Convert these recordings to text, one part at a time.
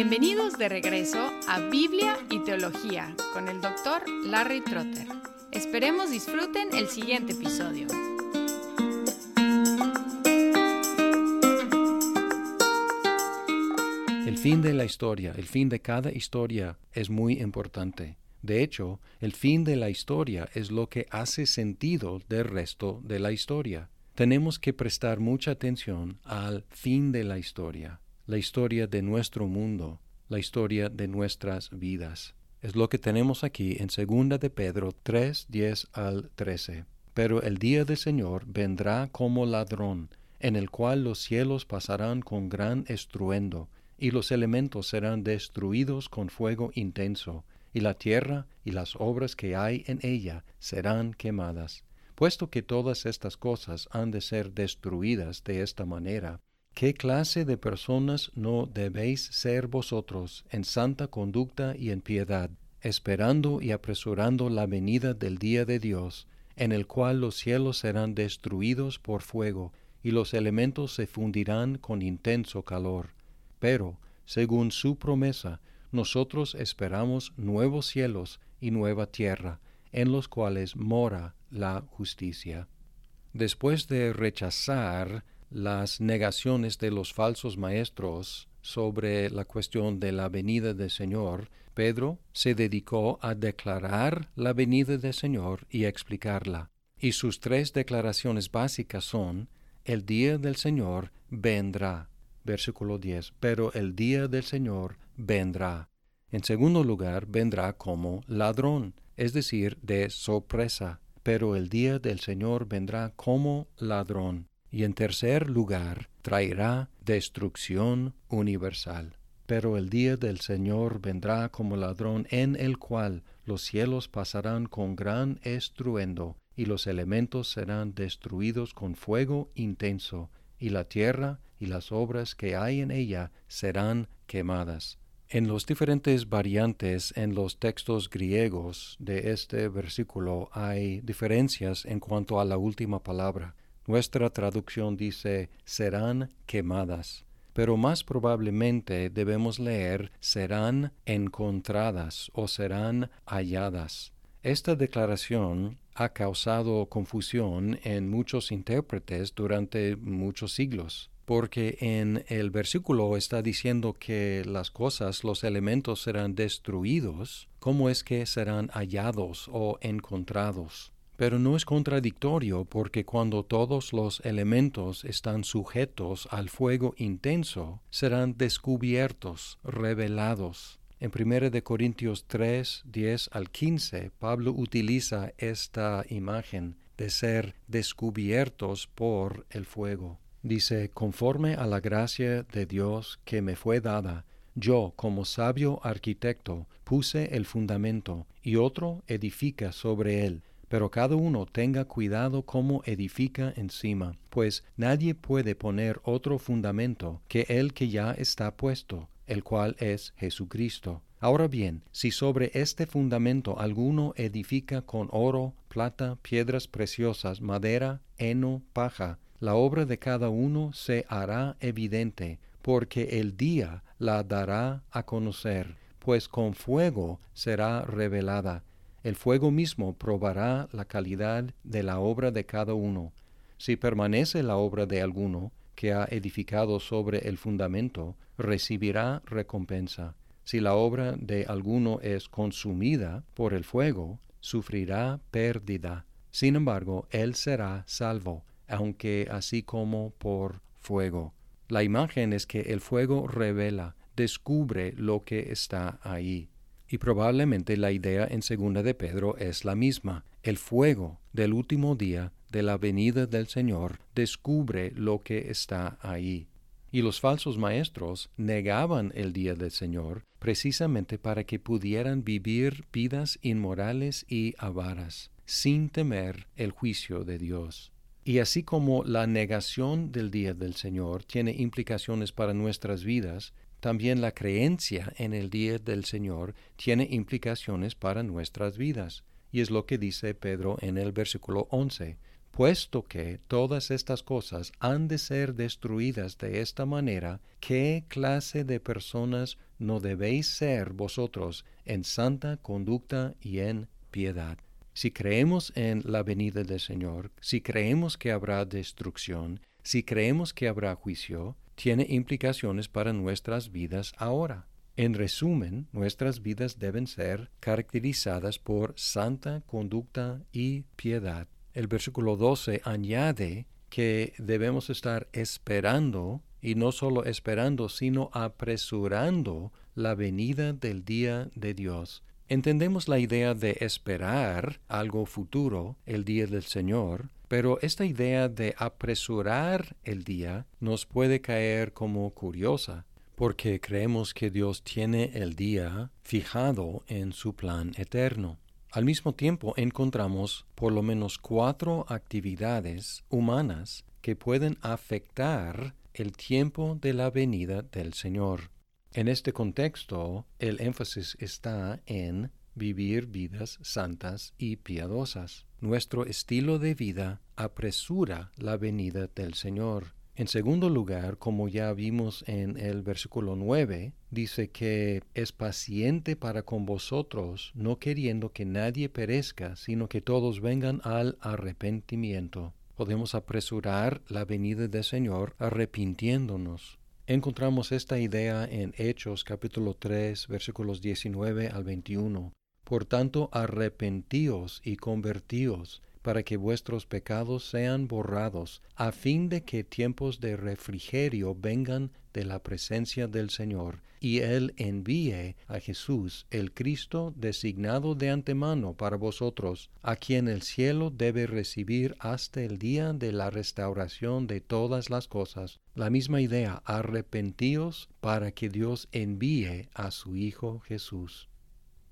Bienvenidos de regreso a Biblia y Teología con el doctor Larry Trotter. Esperemos disfruten el siguiente episodio. El fin de la historia, el fin de cada historia es muy importante. De hecho, el fin de la historia es lo que hace sentido del resto de la historia. Tenemos que prestar mucha atención al fin de la historia la historia de nuestro mundo, la historia de nuestras vidas. Es lo que tenemos aquí en 2 de Pedro 3, 10 al 13. Pero el día del Señor vendrá como ladrón, en el cual los cielos pasarán con gran estruendo, y los elementos serán destruidos con fuego intenso, y la tierra y las obras que hay en ella serán quemadas. Puesto que todas estas cosas han de ser destruidas de esta manera, ¿Qué clase de personas no debéis ser vosotros en santa conducta y en piedad, esperando y apresurando la venida del día de Dios, en el cual los cielos serán destruidos por fuego, y los elementos se fundirán con intenso calor? Pero, según su promesa, nosotros esperamos nuevos cielos y nueva tierra, en los cuales mora la justicia. Después de rechazar las negaciones de los falsos maestros sobre la cuestión de la venida del Señor, Pedro se dedicó a declarar la venida del Señor y explicarla. Y sus tres declaraciones básicas son, el día del Señor vendrá. Versículo 10. Pero el día del Señor vendrá. En segundo lugar, vendrá como ladrón, es decir, de sorpresa. Pero el día del Señor vendrá como ladrón y en tercer lugar traerá destrucción universal. Pero el día del Señor vendrá como ladrón en el cual los cielos pasarán con gran estruendo, y los elementos serán destruidos con fuego intenso, y la tierra y las obras que hay en ella serán quemadas. En los diferentes variantes en los textos griegos de este versículo hay diferencias en cuanto a la última palabra. Nuestra traducción dice serán quemadas, pero más probablemente debemos leer serán encontradas o serán halladas. Esta declaración ha causado confusión en muchos intérpretes durante muchos siglos, porque en el versículo está diciendo que las cosas, los elementos serán destruidos, ¿cómo es que serán hallados o encontrados? Pero no es contradictorio porque cuando todos los elementos están sujetos al fuego intenso, serán descubiertos, revelados. En 1 de Corintios 3, 10 al 15, Pablo utiliza esta imagen de ser descubiertos por el fuego. Dice, conforme a la gracia de Dios que me fue dada, yo, como sabio arquitecto, puse el fundamento, y otro edifica sobre él pero cada uno tenga cuidado cómo edifica encima, pues nadie puede poner otro fundamento que el que ya está puesto, el cual es Jesucristo. Ahora bien, si sobre este fundamento alguno edifica con oro, plata, piedras preciosas, madera, heno, paja, la obra de cada uno se hará evidente, porque el día la dará a conocer, pues con fuego será revelada el fuego mismo probará la calidad de la obra de cada uno. Si permanece la obra de alguno que ha edificado sobre el fundamento, recibirá recompensa. Si la obra de alguno es consumida por el fuego, sufrirá pérdida. Sin embargo, él será salvo, aunque así como por fuego. La imagen es que el fuego revela, descubre lo que está ahí. Y probablemente la idea en segunda de Pedro es la misma. El fuego del último día de la venida del Señor descubre lo que está ahí. Y los falsos maestros negaban el día del Señor precisamente para que pudieran vivir vidas inmorales y avaras, sin temer el juicio de Dios. Y así como la negación del día del Señor tiene implicaciones para nuestras vidas, también la creencia en el día del Señor tiene implicaciones para nuestras vidas. Y es lo que dice Pedro en el versículo 11. Puesto que todas estas cosas han de ser destruidas de esta manera, ¿qué clase de personas no debéis ser vosotros en santa conducta y en piedad. Si creemos en la venida del Señor, si creemos que habrá destrucción, si creemos que habrá juicio, tiene implicaciones para nuestras vidas ahora. En resumen, nuestras vidas deben ser caracterizadas por santa conducta y piedad. El versículo 12 añade que debemos estar esperando, y no solo esperando, sino apresurando la venida del día de Dios. Entendemos la idea de esperar algo futuro, el día del Señor, pero esta idea de apresurar el día nos puede caer como curiosa porque creemos que Dios tiene el día fijado en su plan eterno. Al mismo tiempo encontramos por lo menos cuatro actividades humanas que pueden afectar el tiempo de la venida del Señor. En este contexto, el énfasis está en vivir vidas santas y piadosas. Nuestro estilo de vida apresura la venida del Señor. En segundo lugar, como ya vimos en el versículo 9, dice que es paciente para con vosotros, no queriendo que nadie perezca, sino que todos vengan al arrepentimiento. Podemos apresurar la venida del Señor arrepintiéndonos. Encontramos esta idea en Hechos capítulo 3 versículos 19 al 21. Por tanto, arrepentíos y convertíos para que vuestros pecados sean borrados, a fin de que tiempos de refrigerio vengan de la presencia del Señor, y Él envíe a Jesús, el Cristo, designado de antemano para vosotros, a quien el cielo debe recibir hasta el día de la restauración de todas las cosas. La misma idea, arrepentíos para que Dios envíe a su Hijo Jesús.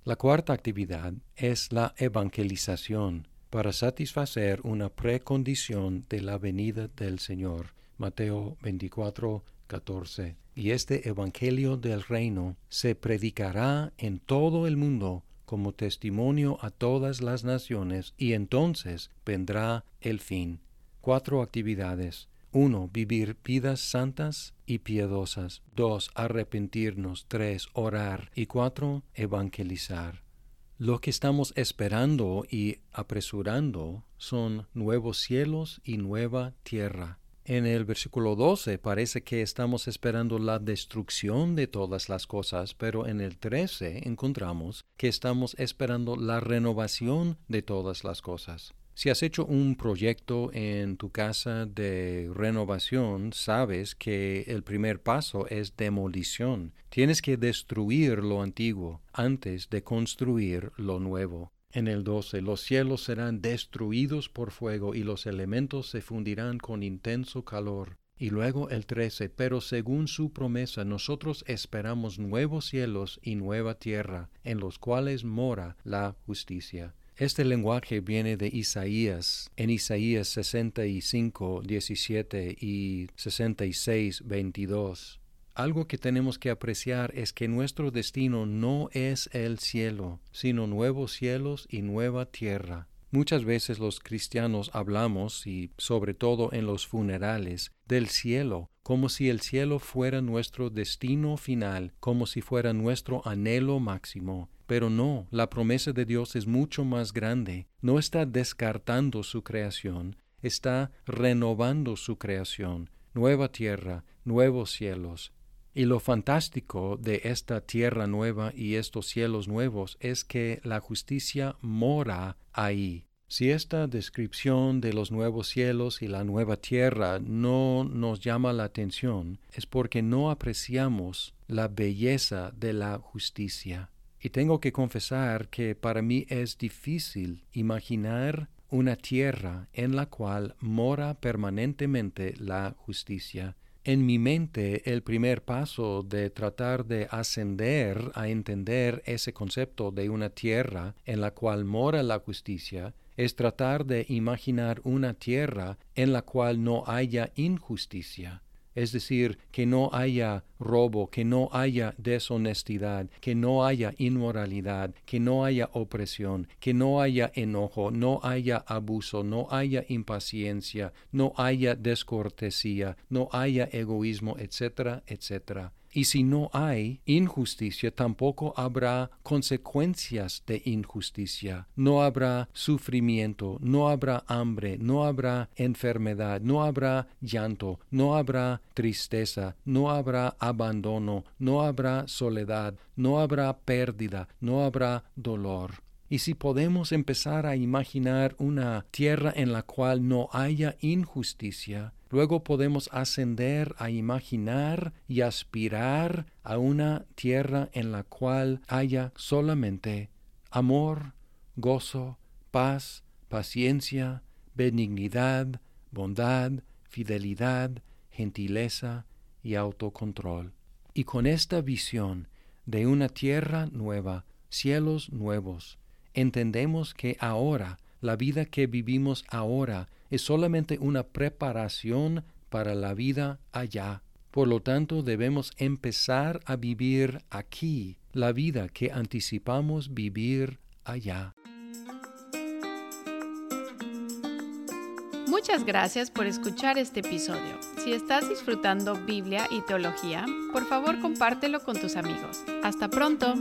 La cuarta actividad es la evangelización para satisfacer una precondición de la venida del Señor. Mateo 24, 14. Y este Evangelio del reino se predicará en todo el mundo como testimonio a todas las naciones, y entonces vendrá el fin. Cuatro actividades. 1. Vivir vidas santas y piedosas. 2. Arrepentirnos. 3. Orar. Y 4. Evangelizar. Lo que estamos esperando y apresurando son nuevos cielos y nueva tierra. En el versículo 12 parece que estamos esperando la destrucción de todas las cosas, pero en el 13 encontramos que estamos esperando la renovación de todas las cosas. Si has hecho un proyecto en tu casa de renovación, sabes que el primer paso es demolición. Tienes que destruir lo antiguo antes de construir lo nuevo. En el 12, los cielos serán destruidos por fuego y los elementos se fundirán con intenso calor. Y luego el 13, pero según su promesa nosotros esperamos nuevos cielos y nueva tierra, en los cuales mora la justicia. Este lenguaje viene de Isaías, en Isaías 65, 17 y 66, 22. Algo que tenemos que apreciar es que nuestro destino no es el cielo, sino nuevos cielos y nueva tierra. Muchas veces los cristianos hablamos, y sobre todo en los funerales, del cielo, como si el cielo fuera nuestro destino final, como si fuera nuestro anhelo máximo. Pero no, la promesa de Dios es mucho más grande. No está descartando su creación, está renovando su creación, nueva tierra, nuevos cielos. Y lo fantástico de esta tierra nueva y estos cielos nuevos es que la justicia mora ahí. Si esta descripción de los nuevos cielos y la nueva tierra no nos llama la atención, es porque no apreciamos la belleza de la justicia. Y tengo que confesar que para mí es difícil imaginar una tierra en la cual mora permanentemente la justicia. En mi mente el primer paso de tratar de ascender a entender ese concepto de una tierra en la cual mora la justicia es tratar de imaginar una tierra en la cual no haya injusticia es decir, que no haya robo, que no haya deshonestidad, que no haya inmoralidad, que no haya opresión, que no haya enojo, no haya abuso, no haya impaciencia, no haya descortesía, no haya egoísmo, etcétera, etcétera. Y si no hay injusticia, tampoco habrá consecuencias de injusticia. No habrá sufrimiento, no habrá hambre, no habrá enfermedad, no habrá llanto, no habrá tristeza, no habrá abandono, no habrá soledad, no habrá pérdida, no habrá dolor. Y si podemos empezar a imaginar una tierra en la cual no haya injusticia, luego podemos ascender a imaginar y aspirar a una tierra en la cual haya solamente amor, gozo, paz, paciencia, benignidad, bondad, fidelidad, gentileza y autocontrol. Y con esta visión de una tierra nueva, cielos nuevos, entendemos que ahora, la vida que vivimos ahora, es solamente una preparación para la vida allá. Por lo tanto, debemos empezar a vivir aquí la vida que anticipamos vivir allá. Muchas gracias por escuchar este episodio. Si estás disfrutando Biblia y teología, por favor compártelo con tus amigos. Hasta pronto.